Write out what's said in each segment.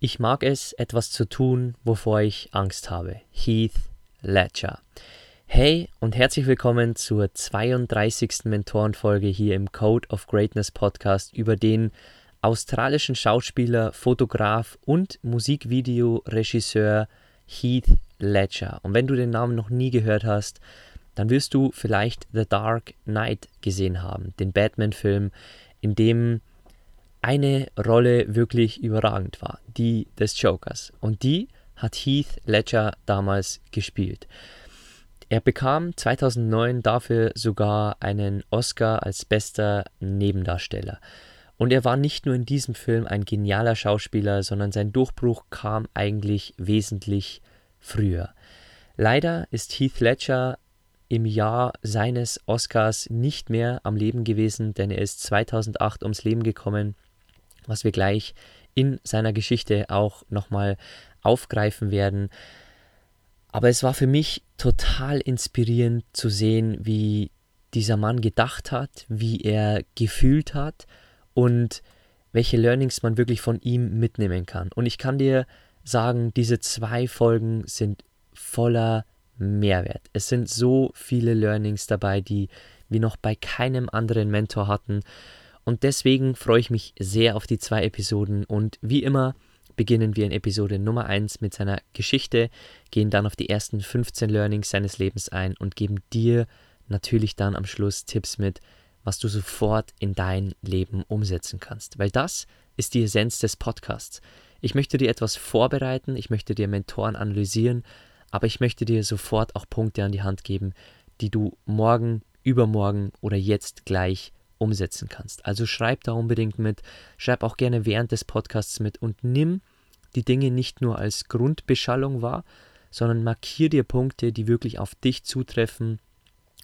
Ich mag es, etwas zu tun, wovor ich Angst habe. Heath Ledger. Hey und herzlich willkommen zur 32. Mentorenfolge hier im Code of Greatness Podcast über den australischen Schauspieler, Fotograf und Musikvideoregisseur Heath Ledger. Und wenn du den Namen noch nie gehört hast, dann wirst du vielleicht The Dark Knight gesehen haben, den Batman-Film, in dem eine Rolle wirklich überragend war, die des Jokers. Und die hat Heath Ledger damals gespielt. Er bekam 2009 dafür sogar einen Oscar als bester Nebendarsteller. Und er war nicht nur in diesem Film ein genialer Schauspieler, sondern sein Durchbruch kam eigentlich wesentlich früher. Leider ist Heath Ledger im Jahr seines Oscars nicht mehr am Leben gewesen, denn er ist 2008 ums Leben gekommen was wir gleich in seiner Geschichte auch nochmal aufgreifen werden. Aber es war für mich total inspirierend zu sehen, wie dieser Mann gedacht hat, wie er gefühlt hat und welche Learnings man wirklich von ihm mitnehmen kann. Und ich kann dir sagen, diese zwei Folgen sind voller Mehrwert. Es sind so viele Learnings dabei, die wir noch bei keinem anderen Mentor hatten. Und deswegen freue ich mich sehr auf die zwei Episoden und wie immer beginnen wir in Episode Nummer 1 mit seiner Geschichte, gehen dann auf die ersten 15 Learnings seines Lebens ein und geben dir natürlich dann am Schluss Tipps mit, was du sofort in dein Leben umsetzen kannst. Weil das ist die Essenz des Podcasts. Ich möchte dir etwas vorbereiten, ich möchte dir Mentoren analysieren, aber ich möchte dir sofort auch Punkte an die Hand geben, die du morgen, übermorgen oder jetzt gleich umsetzen kannst. Also schreib da unbedingt mit, schreib auch gerne während des Podcasts mit und nimm die Dinge nicht nur als Grundbeschallung wahr, sondern markier dir Punkte, die wirklich auf dich zutreffen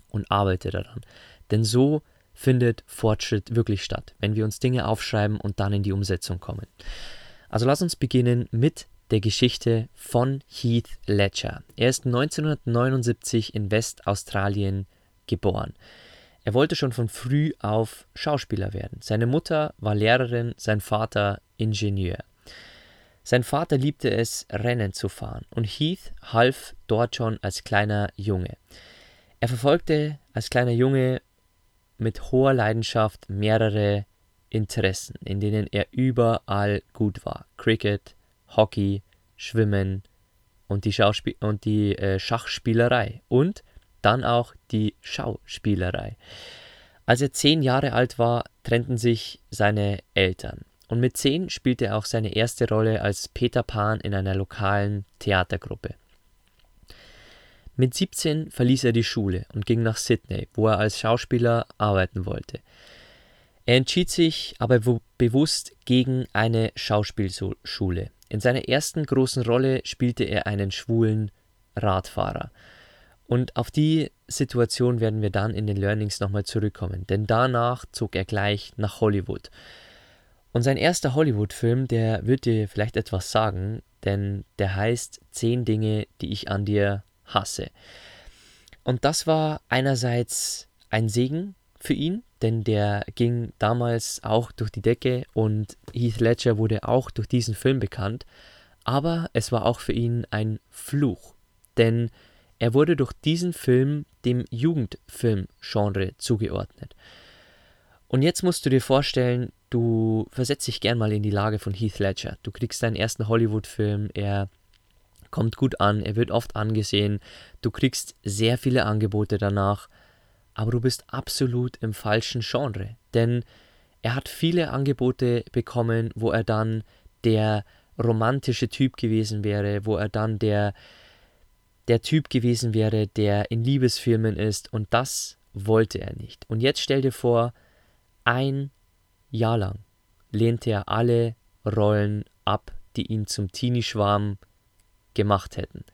und arbeite daran. Denn so findet Fortschritt wirklich statt, wenn wir uns Dinge aufschreiben und dann in die Umsetzung kommen. Also lass uns beginnen mit der Geschichte von Heath Ledger. Er ist 1979 in Westaustralien geboren. Er wollte schon von früh auf Schauspieler werden. Seine Mutter war Lehrerin, sein Vater Ingenieur. Sein Vater liebte es, Rennen zu fahren, und Heath half dort schon als kleiner Junge. Er verfolgte als kleiner Junge mit hoher Leidenschaft mehrere Interessen, in denen er überall gut war. Cricket, Hockey, Schwimmen und die, Schauspiel und die äh, Schachspielerei und dann auch die Schauspielerei. Als er zehn Jahre alt war, trennten sich seine Eltern. Und mit zehn spielte er auch seine erste Rolle als Peter Pan in einer lokalen Theatergruppe. Mit 17 verließ er die Schule und ging nach Sydney, wo er als Schauspieler arbeiten wollte. Er entschied sich aber bewusst gegen eine Schauspielschule. In seiner ersten großen Rolle spielte er einen schwulen Radfahrer. Und auf die Situation werden wir dann in den Learnings nochmal zurückkommen, denn danach zog er gleich nach Hollywood. Und sein erster Hollywood-Film, der wird dir vielleicht etwas sagen, denn der heißt Zehn Dinge, die ich an dir hasse. Und das war einerseits ein Segen für ihn, denn der ging damals auch durch die Decke und Heath Ledger wurde auch durch diesen Film bekannt. Aber es war auch für ihn ein Fluch, denn er wurde durch diesen Film dem Jugendfilm-Genre zugeordnet. Und jetzt musst du dir vorstellen, du versetzt dich gern mal in die Lage von Heath Ledger. Du kriegst deinen ersten Hollywood-Film, er kommt gut an, er wird oft angesehen, du kriegst sehr viele Angebote danach, aber du bist absolut im falschen Genre, denn er hat viele Angebote bekommen, wo er dann der romantische Typ gewesen wäre, wo er dann der der Typ gewesen wäre, der in Liebesfilmen ist und das wollte er nicht. Und jetzt stell dir vor, ein Jahr lang lehnte er alle Rollen ab, die ihn zum Teenie-Schwarm gemacht hätten.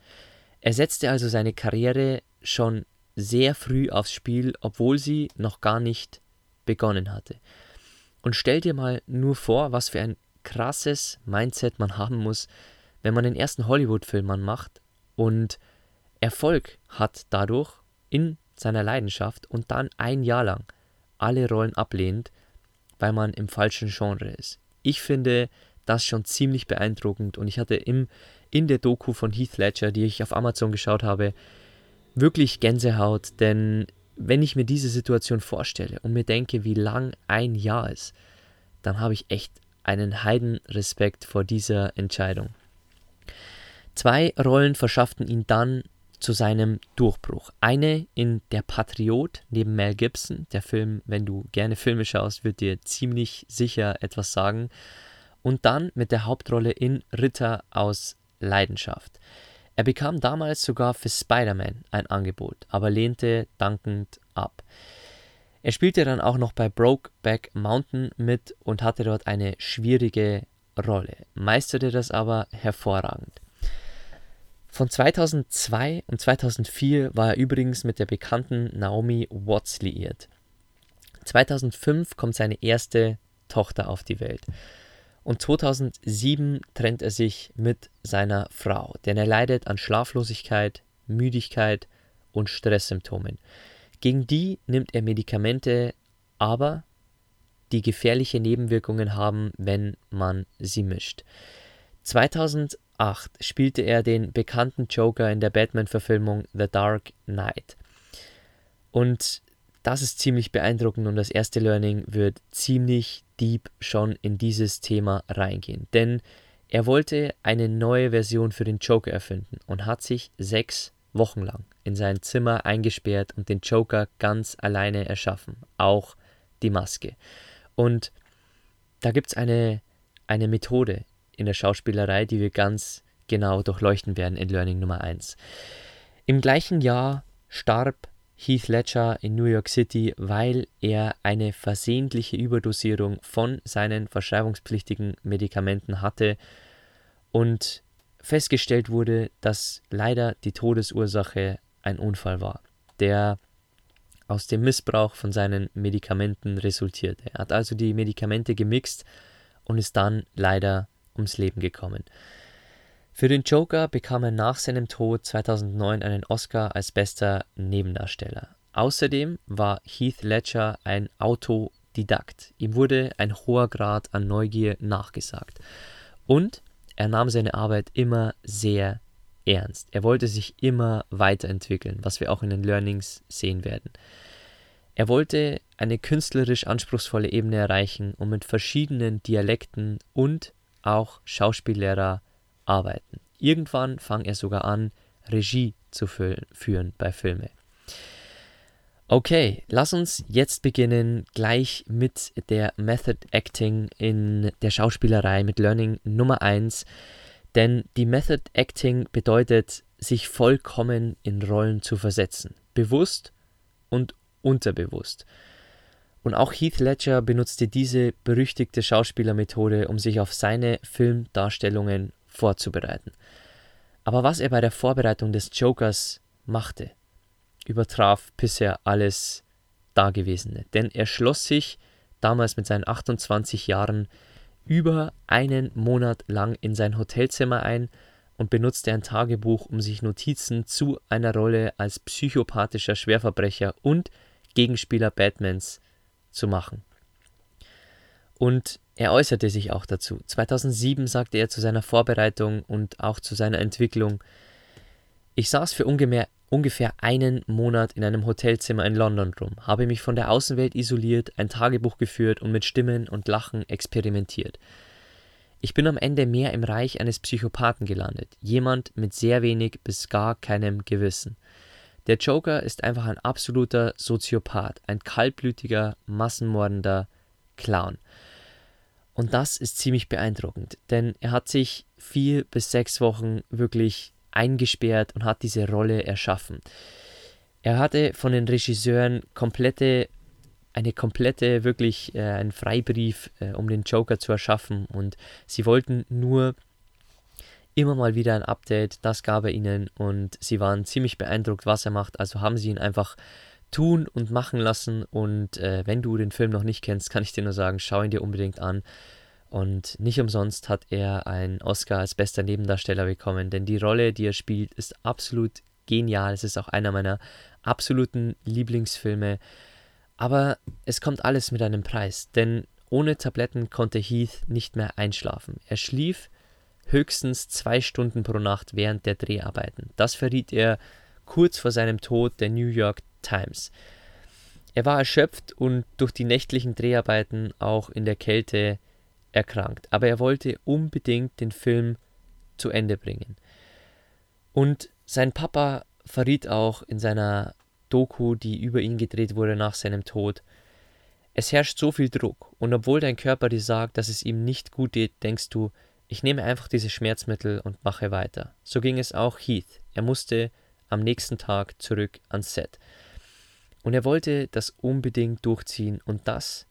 Er setzte also seine Karriere schon sehr früh aufs Spiel, obwohl sie noch gar nicht begonnen hatte. Und stell dir mal nur vor, was für ein krasses Mindset man haben muss, wenn man den ersten Hollywood-Film macht und Erfolg hat dadurch in seiner Leidenschaft und dann ein Jahr lang alle Rollen ablehnt, weil man im falschen Genre ist. Ich finde das schon ziemlich beeindruckend und ich hatte im, in der Doku von Heath Ledger, die ich auf Amazon geschaut habe, wirklich Gänsehaut, denn wenn ich mir diese Situation vorstelle und mir denke, wie lang ein Jahr ist, dann habe ich echt einen Heidenrespekt vor dieser Entscheidung. Zwei Rollen verschafften ihn dann zu seinem Durchbruch. Eine in Der Patriot neben Mel Gibson. Der Film, wenn du gerne Filme schaust, wird dir ziemlich sicher etwas sagen. Und dann mit der Hauptrolle in Ritter aus Leidenschaft. Er bekam damals sogar für Spider-Man ein Angebot, aber lehnte dankend ab. Er spielte dann auch noch bei Brokeback Mountain mit und hatte dort eine schwierige Rolle, meisterte das aber hervorragend. Von 2002 und 2004 war er übrigens mit der bekannten Naomi Watts liiert. 2005 kommt seine erste Tochter auf die Welt. Und 2007 trennt er sich mit seiner Frau, denn er leidet an Schlaflosigkeit, Müdigkeit und Stresssymptomen. Gegen die nimmt er Medikamente, aber die gefährliche Nebenwirkungen haben, wenn man sie mischt. 2008 spielte er den bekannten Joker in der Batman-Verfilmung The Dark Knight. Und das ist ziemlich beeindruckend und das erste Learning wird ziemlich deep schon in dieses Thema reingehen. Denn er wollte eine neue Version für den Joker erfinden und hat sich sechs Wochen lang in sein Zimmer eingesperrt und den Joker ganz alleine erschaffen. Auch die Maske. Und da gibt es eine, eine Methode, in der Schauspielerei, die wir ganz genau durchleuchten werden in Learning Nummer 1. Im gleichen Jahr starb Heath Ledger in New York City, weil er eine versehentliche Überdosierung von seinen verschreibungspflichtigen Medikamenten hatte und festgestellt wurde, dass leider die Todesursache ein Unfall war, der aus dem Missbrauch von seinen Medikamenten resultierte. Er hat also die Medikamente gemixt und ist dann leider ums Leben gekommen. Für den Joker bekam er nach seinem Tod 2009 einen Oscar als bester Nebendarsteller. Außerdem war Heath Ledger ein Autodidakt. Ihm wurde ein hoher Grad an Neugier nachgesagt. Und er nahm seine Arbeit immer sehr ernst. Er wollte sich immer weiterentwickeln, was wir auch in den Learnings sehen werden. Er wollte eine künstlerisch anspruchsvolle Ebene erreichen und mit verschiedenen Dialekten und auch Schauspiellehrer arbeiten. Irgendwann fang er sogar an, Regie zu führen bei Filmen. Okay, lass uns jetzt beginnen gleich mit der Method Acting in der Schauspielerei mit Learning Nummer 1. Denn die Method Acting bedeutet, sich vollkommen in Rollen zu versetzen. Bewusst und unterbewusst. Und auch Heath Ledger benutzte diese berüchtigte Schauspielermethode, um sich auf seine Filmdarstellungen vorzubereiten. Aber was er bei der Vorbereitung des Jokers machte, übertraf bisher alles Dagewesene. Denn er schloss sich damals mit seinen 28 Jahren über einen Monat lang in sein Hotelzimmer ein und benutzte ein Tagebuch, um sich Notizen zu einer Rolle als psychopathischer Schwerverbrecher und Gegenspieler Batmans zu machen. Und er äußerte sich auch dazu. 2007 sagte er zu seiner Vorbereitung und auch zu seiner Entwicklung, ich saß für ungefähr einen Monat in einem Hotelzimmer in London rum, habe mich von der Außenwelt isoliert, ein Tagebuch geführt und mit Stimmen und Lachen experimentiert. Ich bin am Ende mehr im Reich eines Psychopathen gelandet, jemand mit sehr wenig bis gar keinem Gewissen. Der Joker ist einfach ein absoluter Soziopath, ein kaltblütiger, massenmordender Clown. Und das ist ziemlich beeindruckend, denn er hat sich vier bis sechs Wochen wirklich eingesperrt und hat diese Rolle erschaffen. Er hatte von den Regisseuren komplette, eine komplette, wirklich äh, einen Freibrief, äh, um den Joker zu erschaffen und sie wollten nur immer mal wieder ein Update, das gab er ihnen und sie waren ziemlich beeindruckt, was er macht, also haben sie ihn einfach tun und machen lassen und äh, wenn du den Film noch nicht kennst, kann ich dir nur sagen, schau ihn dir unbedingt an. Und nicht umsonst hat er einen Oscar als bester Nebendarsteller bekommen, denn die Rolle, die er spielt, ist absolut genial. Es ist auch einer meiner absoluten Lieblingsfilme. Aber es kommt alles mit einem Preis, denn ohne Tabletten konnte Heath nicht mehr einschlafen. Er schlief höchstens zwei Stunden pro Nacht während der Dreharbeiten. Das verriet er kurz vor seinem Tod der New York Times. Er war erschöpft und durch die nächtlichen Dreharbeiten auch in der Kälte erkrankt, aber er wollte unbedingt den Film zu Ende bringen. Und sein Papa verriet auch in seiner Doku, die über ihn gedreht wurde nach seinem Tod, es herrscht so viel Druck, und obwohl dein Körper dir sagt, dass es ihm nicht gut geht, denkst du, ich nehme einfach diese Schmerzmittel und mache weiter. So ging es auch Heath. Er musste am nächsten Tag zurück ans Set. Und er wollte das unbedingt durchziehen und das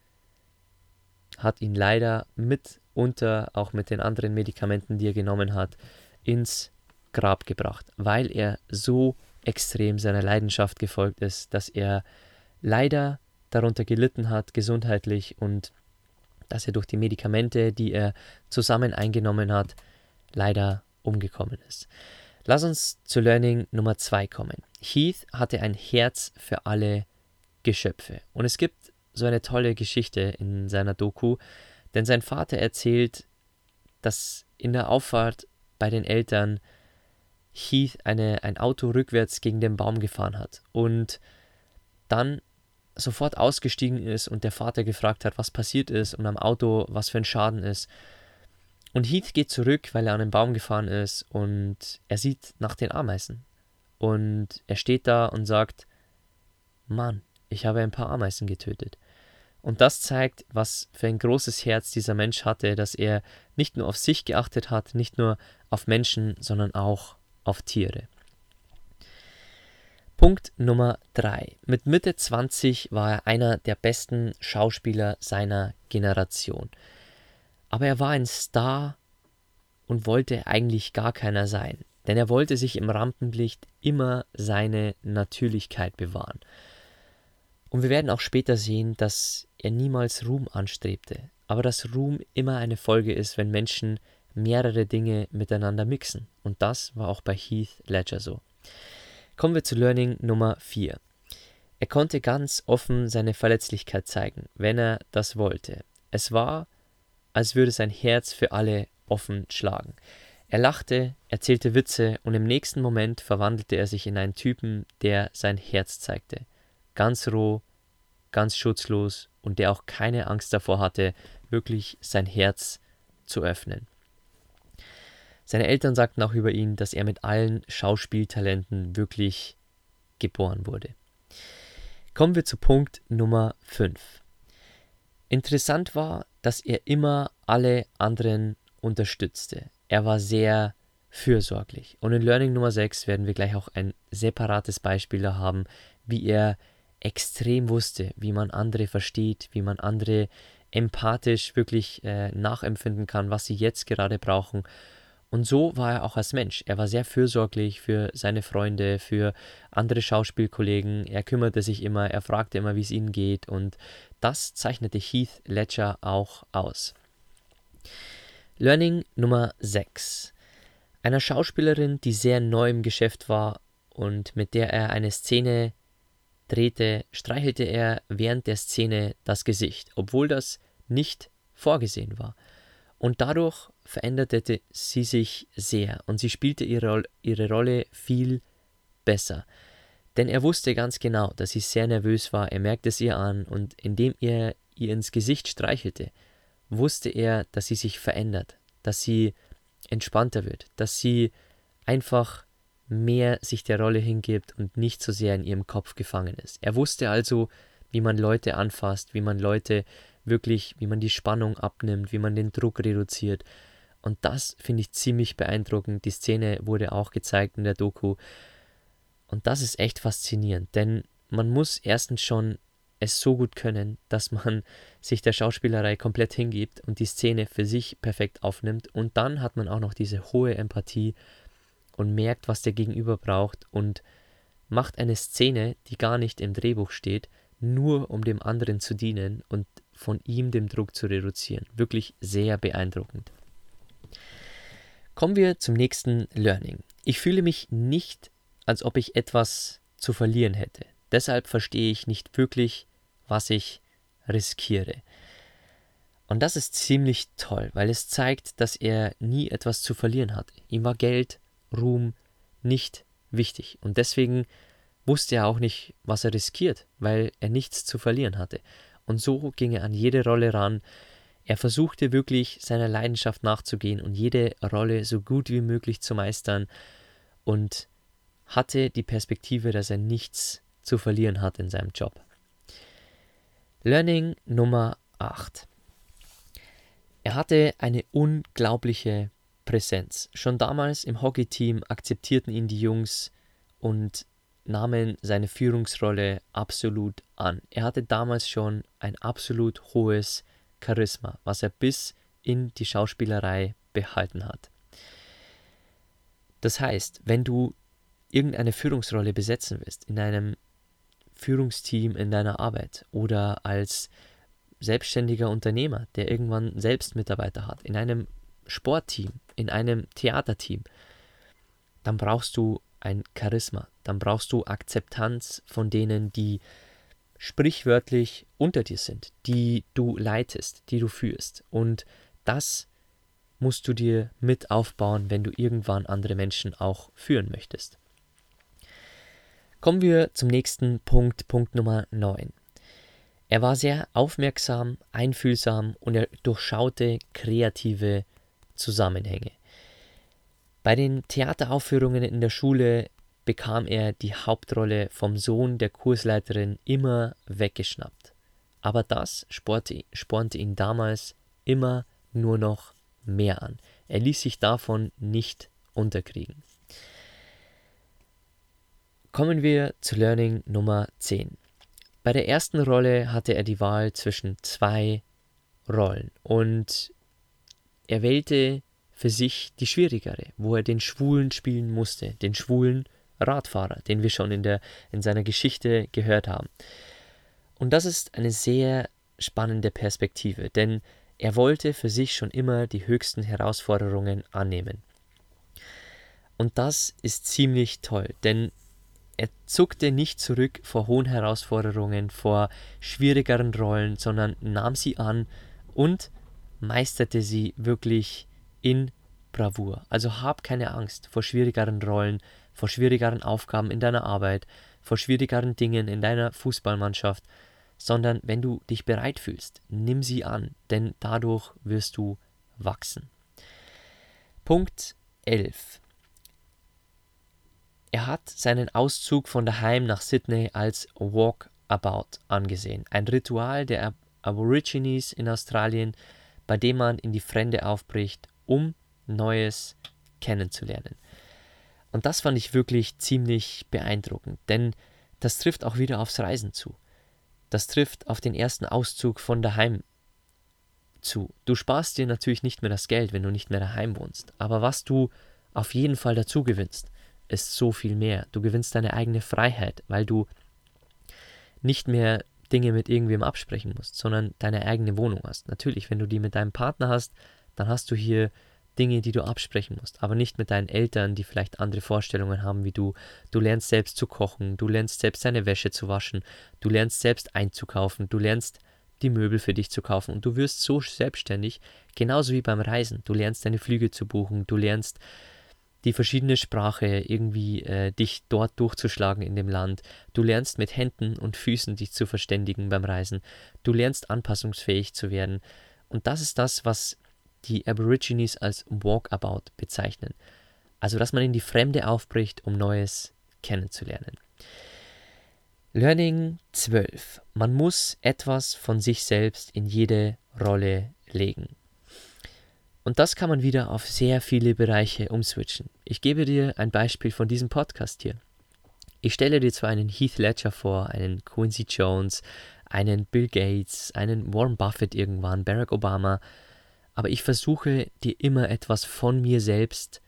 hat ihn leider mitunter, auch mit den anderen Medikamenten, die er genommen hat, ins Grab gebracht, weil er so extrem seiner Leidenschaft gefolgt ist, dass er leider darunter gelitten hat, gesundheitlich und dass er durch die Medikamente, die er zusammen eingenommen hat, leider umgekommen ist. Lass uns zu Learning Nummer 2 kommen. Heath hatte ein Herz für alle Geschöpfe. Und es gibt so eine tolle Geschichte in seiner Doku, denn sein Vater erzählt, dass in der Auffahrt bei den Eltern Heath eine, ein Auto rückwärts gegen den Baum gefahren hat und dann sofort ausgestiegen ist und der Vater gefragt hat, was passiert ist und am Auto was für ein Schaden ist. Und Heath geht zurück, weil er an den Baum gefahren ist und er sieht nach den Ameisen. Und er steht da und sagt, Mann, ich habe ein paar Ameisen getötet. Und das zeigt, was für ein großes Herz dieser Mensch hatte, dass er nicht nur auf sich geachtet hat, nicht nur auf Menschen, sondern auch auf Tiere. Punkt Nummer 3. Mit Mitte 20 war er einer der besten Schauspieler seiner Generation. Aber er war ein Star und wollte eigentlich gar keiner sein, denn er wollte sich im Rampenlicht immer seine Natürlichkeit bewahren. Und wir werden auch später sehen, dass er niemals Ruhm anstrebte, aber dass Ruhm immer eine Folge ist, wenn Menschen mehrere Dinge miteinander mixen. Und das war auch bei Heath Ledger so. Kommen wir zu Learning Nummer 4. Er konnte ganz offen seine Verletzlichkeit zeigen, wenn er das wollte. Es war, als würde sein Herz für alle offen schlagen. Er lachte, erzählte Witze und im nächsten Moment verwandelte er sich in einen Typen, der sein Herz zeigte ganz roh, ganz schutzlos und der auch keine Angst davor hatte, wirklich sein Herz zu öffnen. Seine Eltern sagten auch über ihn, dass er mit allen Schauspieltalenten wirklich geboren wurde. Kommen wir zu Punkt Nummer 5. Interessant war, dass er immer alle anderen unterstützte. Er war sehr fürsorglich. Und in Learning Nummer 6 werden wir gleich auch ein separates Beispiel da haben, wie er extrem wusste, wie man andere versteht, wie man andere empathisch wirklich äh, nachempfinden kann, was sie jetzt gerade brauchen. Und so war er auch als Mensch. Er war sehr fürsorglich für seine Freunde, für andere Schauspielkollegen. Er kümmerte sich immer, er fragte immer, wie es ihnen geht. Und das zeichnete Heath Ledger auch aus. Learning Nummer 6. Einer Schauspielerin, die sehr neu im Geschäft war und mit der er eine Szene drehte, streichelte er während der Szene das Gesicht, obwohl das nicht vorgesehen war. Und dadurch veränderte sie sich sehr und sie spielte ihre, ihre Rolle viel besser. Denn er wusste ganz genau, dass sie sehr nervös war, er merkte es ihr an und indem er ihr ins Gesicht streichelte, wusste er, dass sie sich verändert, dass sie entspannter wird, dass sie einfach mehr sich der Rolle hingibt und nicht so sehr in ihrem Kopf gefangen ist. Er wusste also, wie man Leute anfasst, wie man Leute wirklich, wie man die Spannung abnimmt, wie man den Druck reduziert. Und das finde ich ziemlich beeindruckend. Die Szene wurde auch gezeigt in der Doku. Und das ist echt faszinierend, denn man muss erstens schon es so gut können, dass man sich der Schauspielerei komplett hingibt und die Szene für sich perfekt aufnimmt. Und dann hat man auch noch diese hohe Empathie und merkt, was der Gegenüber braucht und macht eine Szene, die gar nicht im Drehbuch steht, nur um dem anderen zu dienen und von ihm den Druck zu reduzieren. Wirklich sehr beeindruckend. Kommen wir zum nächsten Learning. Ich fühle mich nicht, als ob ich etwas zu verlieren hätte. Deshalb verstehe ich nicht wirklich, was ich riskiere. Und das ist ziemlich toll, weil es zeigt, dass er nie etwas zu verlieren hat. Ihm war Geld, Ruhm nicht wichtig. Und deswegen wusste er auch nicht, was er riskiert, weil er nichts zu verlieren hatte. Und so ging er an jede Rolle ran. Er versuchte wirklich seiner Leidenschaft nachzugehen und jede Rolle so gut wie möglich zu meistern und hatte die Perspektive, dass er nichts zu verlieren hat in seinem Job. Learning Nummer 8. Er hatte eine unglaubliche Präsenz. Schon damals im Hockeyteam akzeptierten ihn die Jungs und nahmen seine Führungsrolle absolut an. Er hatte damals schon ein absolut hohes Charisma, was er bis in die Schauspielerei behalten hat. Das heißt, wenn du irgendeine Führungsrolle besetzen willst, in einem Führungsteam in deiner Arbeit oder als selbstständiger Unternehmer, der irgendwann selbst Mitarbeiter hat, in einem Sportteam, in einem Theaterteam, dann brauchst du ein Charisma, dann brauchst du Akzeptanz von denen, die sprichwörtlich unter dir sind, die du leitest, die du führst. Und das musst du dir mit aufbauen, wenn du irgendwann andere Menschen auch führen möchtest. Kommen wir zum nächsten Punkt, Punkt Nummer 9. Er war sehr aufmerksam, einfühlsam und er durchschaute kreative Zusammenhänge. Bei den Theateraufführungen in der Schule bekam er die Hauptrolle vom Sohn der Kursleiterin immer weggeschnappt. Aber das spornte, spornte ihn damals immer nur noch mehr an. Er ließ sich davon nicht unterkriegen. Kommen wir zu Learning Nummer 10. Bei der ersten Rolle hatte er die Wahl zwischen zwei Rollen und er wählte für sich die schwierigere, wo er den Schwulen spielen musste, den schwulen Radfahrer, den wir schon in, der, in seiner Geschichte gehört haben. Und das ist eine sehr spannende Perspektive, denn er wollte für sich schon immer die höchsten Herausforderungen annehmen. Und das ist ziemlich toll, denn er zuckte nicht zurück vor hohen Herausforderungen, vor schwierigeren Rollen, sondern nahm sie an und meisterte sie wirklich in Bravour. Also hab keine Angst vor schwierigeren Rollen, vor schwierigeren Aufgaben in deiner Arbeit, vor schwierigeren Dingen in deiner Fußballmannschaft, sondern wenn du dich bereit fühlst, nimm sie an, denn dadurch wirst du wachsen. Punkt 11. Er hat seinen Auszug von daheim nach Sydney als Walkabout angesehen, ein Ritual der Aborigines in Australien, bei dem man in die Fremde aufbricht, um Neues kennenzulernen. Und das fand ich wirklich ziemlich beeindruckend, denn das trifft auch wieder aufs Reisen zu. Das trifft auf den ersten Auszug von daheim zu. Du sparst dir natürlich nicht mehr das Geld, wenn du nicht mehr daheim wohnst, aber was du auf jeden Fall dazu gewinnst, ist so viel mehr. Du gewinnst deine eigene Freiheit, weil du nicht mehr Dinge mit irgendwem absprechen musst, sondern deine eigene Wohnung hast. Natürlich, wenn du die mit deinem Partner hast, dann hast du hier Dinge, die du absprechen musst, aber nicht mit deinen Eltern, die vielleicht andere Vorstellungen haben wie du. Du lernst selbst zu kochen, du lernst selbst deine Wäsche zu waschen, du lernst selbst einzukaufen, du lernst die Möbel für dich zu kaufen und du wirst so selbstständig, genauso wie beim Reisen. Du lernst deine Flüge zu buchen, du lernst die verschiedene Sprache irgendwie äh, dich dort durchzuschlagen in dem Land. Du lernst mit Händen und Füßen dich zu verständigen beim Reisen. Du lernst anpassungsfähig zu werden. Und das ist das, was die Aborigines als Walkabout bezeichnen. Also, dass man in die Fremde aufbricht, um Neues kennenzulernen. Learning 12. Man muss etwas von sich selbst in jede Rolle legen. Und das kann man wieder auf sehr viele Bereiche umswitchen. Ich gebe dir ein Beispiel von diesem Podcast hier. Ich stelle dir zwar einen Heath Ledger vor, einen Quincy Jones, einen Bill Gates, einen Warren Buffett irgendwann, Barack Obama, aber ich versuche dir immer etwas von mir selbst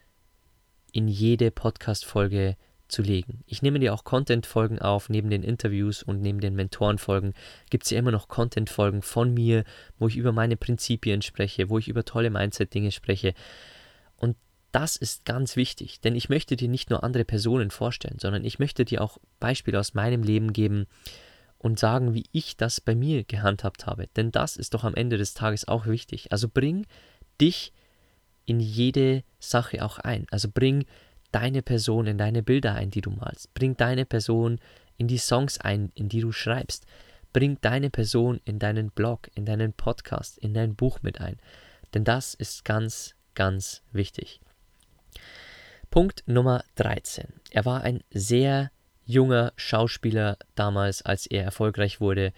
in jede Podcast-Folge zu legen. Ich nehme dir auch Content-Folgen auf, neben den Interviews und neben den Mentoren-Folgen gibt es ja immer noch Content-Folgen von mir, wo ich über meine Prinzipien spreche, wo ich über tolle Mindset-Dinge spreche. Und das ist ganz wichtig, denn ich möchte dir nicht nur andere Personen vorstellen, sondern ich möchte dir auch Beispiele aus meinem Leben geben und sagen, wie ich das bei mir gehandhabt habe. Denn das ist doch am Ende des Tages auch wichtig. Also bring dich in jede Sache auch ein. Also bring deine Person in deine Bilder ein, die du malst. Bring deine Person in die Songs ein, in die du schreibst. Bring deine Person in deinen Blog, in deinen Podcast, in dein Buch mit ein. Denn das ist ganz, ganz wichtig. Punkt Nummer 13. Er war ein sehr junger Schauspieler damals, als er erfolgreich wurde,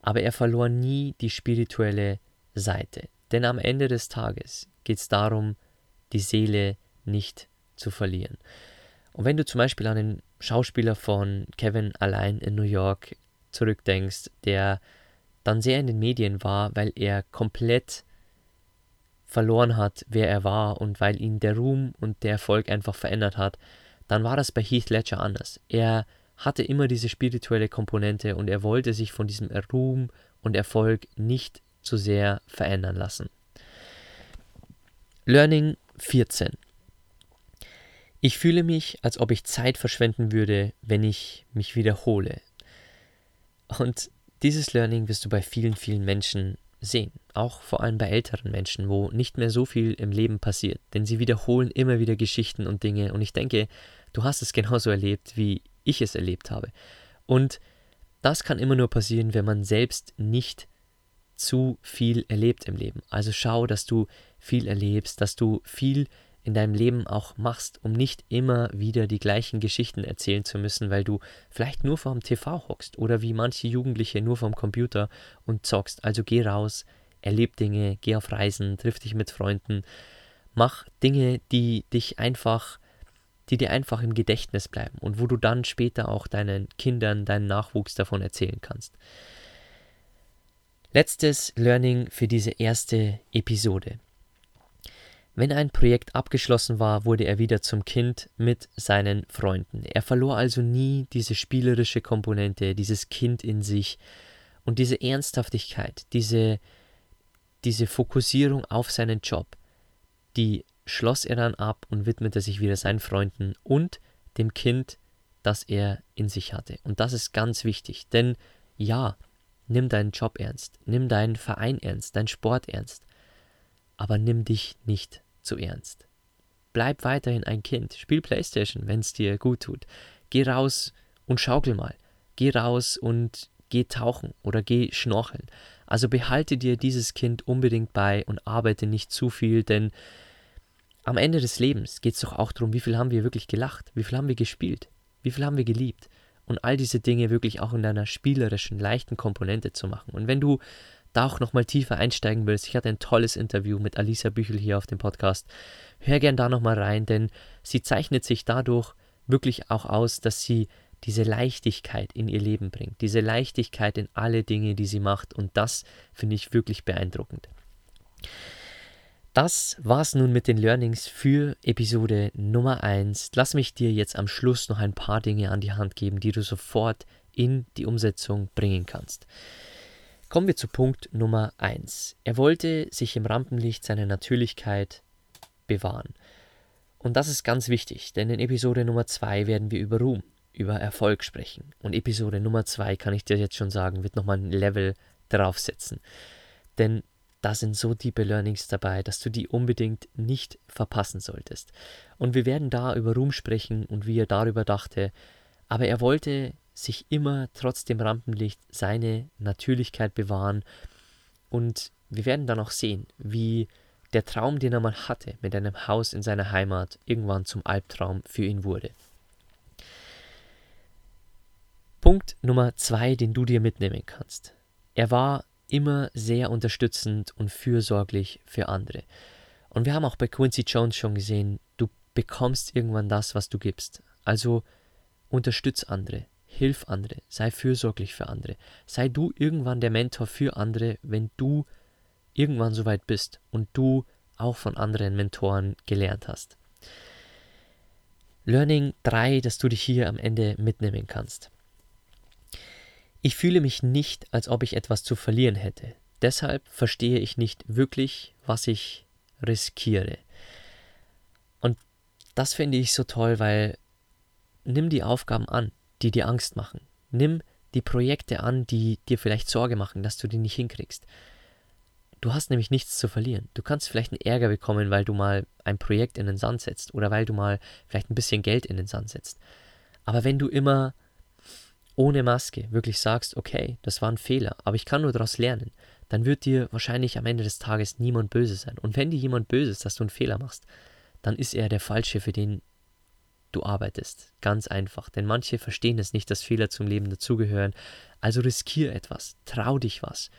aber er verlor nie die spirituelle Seite. Denn am Ende des Tages geht es darum, die Seele nicht zu verlieren. Und wenn du zum Beispiel an den Schauspieler von Kevin allein in New York zurückdenkst, der dann sehr in den Medien war, weil er komplett verloren hat, wer er war und weil ihn der Ruhm und der Erfolg einfach verändert hat, dann war das bei Heath Ledger anders. Er hatte immer diese spirituelle Komponente und er wollte sich von diesem Ruhm und Erfolg nicht zu sehr verändern lassen. Learning 14. Ich fühle mich, als ob ich Zeit verschwenden würde, wenn ich mich wiederhole. Und dieses Learning wirst du bei vielen, vielen Menschen sehen, auch vor allem bei älteren Menschen, wo nicht mehr so viel im Leben passiert, denn sie wiederholen immer wieder Geschichten und Dinge und ich denke, du hast es genauso erlebt, wie ich es erlebt habe. Und das kann immer nur passieren, wenn man selbst nicht zu viel erlebt im Leben. Also schau, dass du viel erlebst, dass du viel in deinem Leben auch machst, um nicht immer wieder die gleichen Geschichten erzählen zu müssen, weil du vielleicht nur vorm TV hockst oder wie manche Jugendliche nur vorm Computer und zockst. Also geh raus, erleb Dinge, geh auf Reisen, triff dich mit Freunden, mach Dinge, die dich einfach, die dir einfach im Gedächtnis bleiben und wo du dann später auch deinen Kindern, deinen Nachwuchs davon erzählen kannst. Letztes Learning für diese erste Episode. Wenn ein Projekt abgeschlossen war, wurde er wieder zum Kind mit seinen Freunden. Er verlor also nie diese spielerische Komponente, dieses Kind in sich und diese Ernsthaftigkeit, diese, diese Fokussierung auf seinen Job, die schloss er dann ab und widmete sich wieder seinen Freunden und dem Kind, das er in sich hatte. Und das ist ganz wichtig, denn ja, nimm deinen Job ernst, nimm deinen Verein ernst, deinen Sport ernst, aber nimm dich nicht zu ernst. Bleib weiterhin ein Kind. Spiel Playstation, wenn es dir gut tut. Geh raus und schaukel mal. Geh raus und geh tauchen oder geh schnorcheln. Also behalte dir dieses Kind unbedingt bei und arbeite nicht zu viel, denn am Ende des Lebens geht es doch auch darum, wie viel haben wir wirklich gelacht, wie viel haben wir gespielt, wie viel haben wir geliebt und all diese Dinge wirklich auch in deiner spielerischen, leichten Komponente zu machen. Und wenn du da auch nochmal tiefer einsteigen willst, ich hatte ein tolles Interview mit Alisa Büchel hier auf dem Podcast. Hör gern da nochmal rein, denn sie zeichnet sich dadurch wirklich auch aus, dass sie diese Leichtigkeit in ihr Leben bringt, diese Leichtigkeit in alle Dinge, die sie macht und das finde ich wirklich beeindruckend. Das war's nun mit den Learnings für Episode Nummer 1. Lass mich dir jetzt am Schluss noch ein paar Dinge an die Hand geben, die du sofort in die Umsetzung bringen kannst. Kommen wir zu Punkt Nummer 1. Er wollte sich im Rampenlicht seiner Natürlichkeit bewahren. Und das ist ganz wichtig, denn in Episode Nummer 2 werden wir über Ruhm, über Erfolg sprechen. Und Episode Nummer 2, kann ich dir jetzt schon sagen, wird nochmal ein Level draufsetzen. Denn da sind so tiefe Learnings dabei, dass du die unbedingt nicht verpassen solltest. Und wir werden da über Ruhm sprechen und wie er darüber dachte. Aber er wollte sich immer trotz dem Rampenlicht seine Natürlichkeit bewahren. Und wir werden dann auch sehen, wie der Traum, den er mal hatte mit einem Haus in seiner Heimat, irgendwann zum Albtraum für ihn wurde. Punkt Nummer zwei, den du dir mitnehmen kannst. Er war immer sehr unterstützend und fürsorglich für andere. Und wir haben auch bei Quincy Jones schon gesehen, du bekommst irgendwann das, was du gibst. Also unterstütz andere, hilf andere, sei fürsorglich für andere. Sei du irgendwann der Mentor für andere, wenn du irgendwann soweit bist und du auch von anderen Mentoren gelernt hast. Learning 3, dass du dich hier am Ende mitnehmen kannst. Ich fühle mich nicht, als ob ich etwas zu verlieren hätte. Deshalb verstehe ich nicht wirklich, was ich riskiere. Und das finde ich so toll, weil nimm die Aufgaben an, die dir Angst machen. Nimm die Projekte an, die dir vielleicht Sorge machen, dass du die nicht hinkriegst. Du hast nämlich nichts zu verlieren. Du kannst vielleicht einen Ärger bekommen, weil du mal ein Projekt in den Sand setzt oder weil du mal vielleicht ein bisschen Geld in den Sand setzt. Aber wenn du immer ohne Maske wirklich sagst, okay, das war ein Fehler, aber ich kann nur daraus lernen, dann wird dir wahrscheinlich am Ende des Tages niemand böse sein. Und wenn dir jemand böse ist, dass du einen Fehler machst, dann ist er der Falsche, für den du arbeitest. Ganz einfach. Denn manche verstehen es nicht, dass Fehler zum Leben dazugehören. Also riskier etwas, trau dich was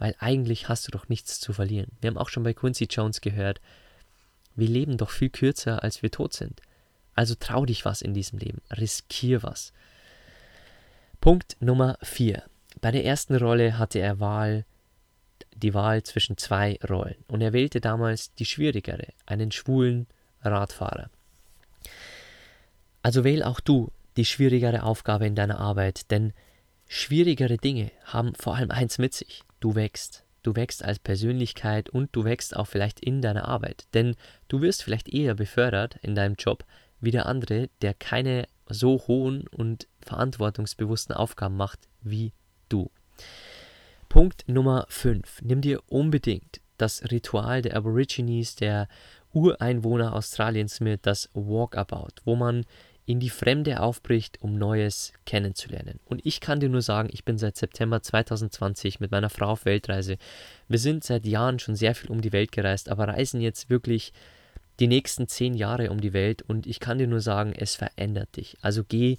weil eigentlich hast du doch nichts zu verlieren. Wir haben auch schon bei Quincy Jones gehört, wir leben doch viel kürzer, als wir tot sind. Also trau dich was in diesem Leben, riskier was. Punkt Nummer 4. Bei der ersten Rolle hatte er Wahl, die Wahl zwischen zwei Rollen und er wählte damals die schwierigere, einen schwulen Radfahrer. Also wähl auch du die schwierigere Aufgabe in deiner Arbeit, denn schwierigere Dinge haben vor allem eins mit sich du wächst. Du wächst als Persönlichkeit und du wächst auch vielleicht in deiner Arbeit. Denn du wirst vielleicht eher befördert in deinem Job wie der andere, der keine so hohen und verantwortungsbewussten Aufgaben macht wie du. Punkt Nummer 5. Nimm dir unbedingt das Ritual der Aborigines, der Ureinwohner Australiens mit, das Walkabout, wo man in die Fremde aufbricht, um Neues kennenzulernen. Und ich kann dir nur sagen, ich bin seit September 2020 mit meiner Frau auf Weltreise. Wir sind seit Jahren schon sehr viel um die Welt gereist, aber reisen jetzt wirklich die nächsten zehn Jahre um die Welt und ich kann dir nur sagen, es verändert dich. Also geh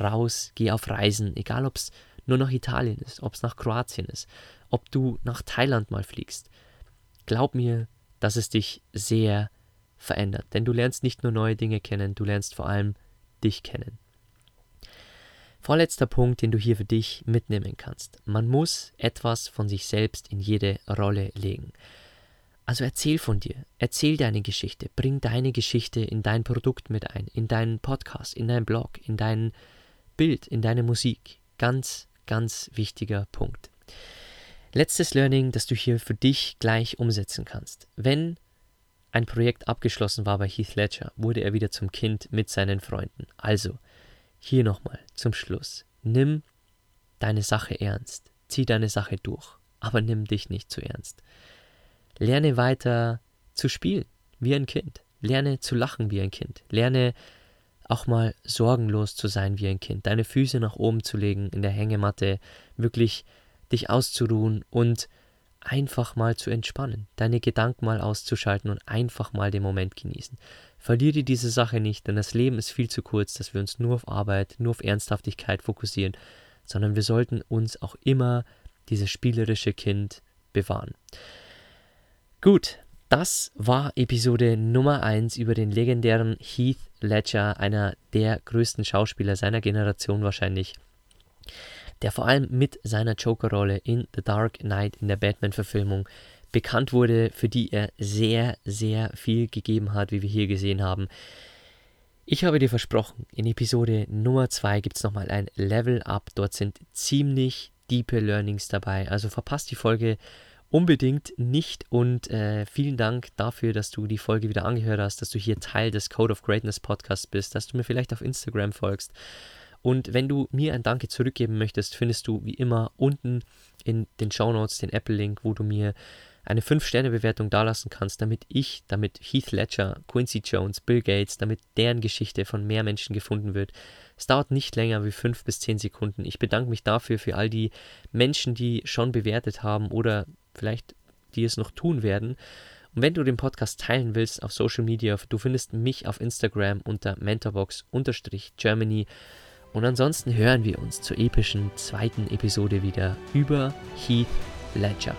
raus, geh auf Reisen, egal ob es nur nach Italien ist, ob es nach Kroatien ist, ob du nach Thailand mal fliegst. Glaub mir, dass es dich sehr verändert, denn du lernst nicht nur neue Dinge kennen, du lernst vor allem dich kennen. Vorletzter Punkt, den du hier für dich mitnehmen kannst. Man muss etwas von sich selbst in jede Rolle legen. Also erzähl von dir, erzähl deine Geschichte, bring deine Geschichte in dein Produkt mit ein, in deinen Podcast, in deinen Blog, in dein Bild, in deine Musik. Ganz, ganz wichtiger Punkt. Letztes Learning, das du hier für dich gleich umsetzen kannst. Wenn ein Projekt abgeschlossen war bei Heath Ledger, wurde er wieder zum Kind mit seinen Freunden. Also, hier nochmal zum Schluss. Nimm deine Sache ernst. Zieh deine Sache durch. Aber nimm dich nicht zu ernst. Lerne weiter zu spielen wie ein Kind. Lerne zu lachen wie ein Kind. Lerne auch mal sorgenlos zu sein wie ein Kind. Deine Füße nach oben zu legen in der Hängematte, wirklich dich auszuruhen und einfach mal zu entspannen, deine Gedanken mal auszuschalten und einfach mal den Moment genießen. Verliere diese Sache nicht, denn das Leben ist viel zu kurz, dass wir uns nur auf Arbeit, nur auf Ernsthaftigkeit fokussieren, sondern wir sollten uns auch immer dieses spielerische Kind bewahren. Gut, das war Episode Nummer 1 über den legendären Heath Ledger, einer der größten Schauspieler seiner Generation wahrscheinlich der vor allem mit seiner Joker-Rolle in The Dark Knight in der Batman-Verfilmung bekannt wurde, für die er sehr, sehr viel gegeben hat, wie wir hier gesehen haben. Ich habe dir versprochen, in Episode Nummer 2 gibt es nochmal ein Level-Up. Dort sind ziemlich diepe Learnings dabei. Also verpasst die Folge unbedingt nicht und äh, vielen Dank dafür, dass du die Folge wieder angehört hast, dass du hier Teil des Code of Greatness Podcasts bist, dass du mir vielleicht auf Instagram folgst und wenn du mir ein Danke zurückgeben möchtest, findest du wie immer unten in den Show Notes den Apple-Link, wo du mir eine 5-Sterne-Bewertung dalassen kannst, damit ich, damit Heath Ledger, Quincy Jones, Bill Gates, damit deren Geschichte von mehr Menschen gefunden wird. Es dauert nicht länger wie 5 bis 10 Sekunden. Ich bedanke mich dafür für all die Menschen, die schon bewertet haben oder vielleicht die es noch tun werden. Und wenn du den Podcast teilen willst auf Social Media, du findest mich auf Instagram unter mentorbox-germany. Und ansonsten hören wir uns zur epischen zweiten Episode wieder über Heath Ledger.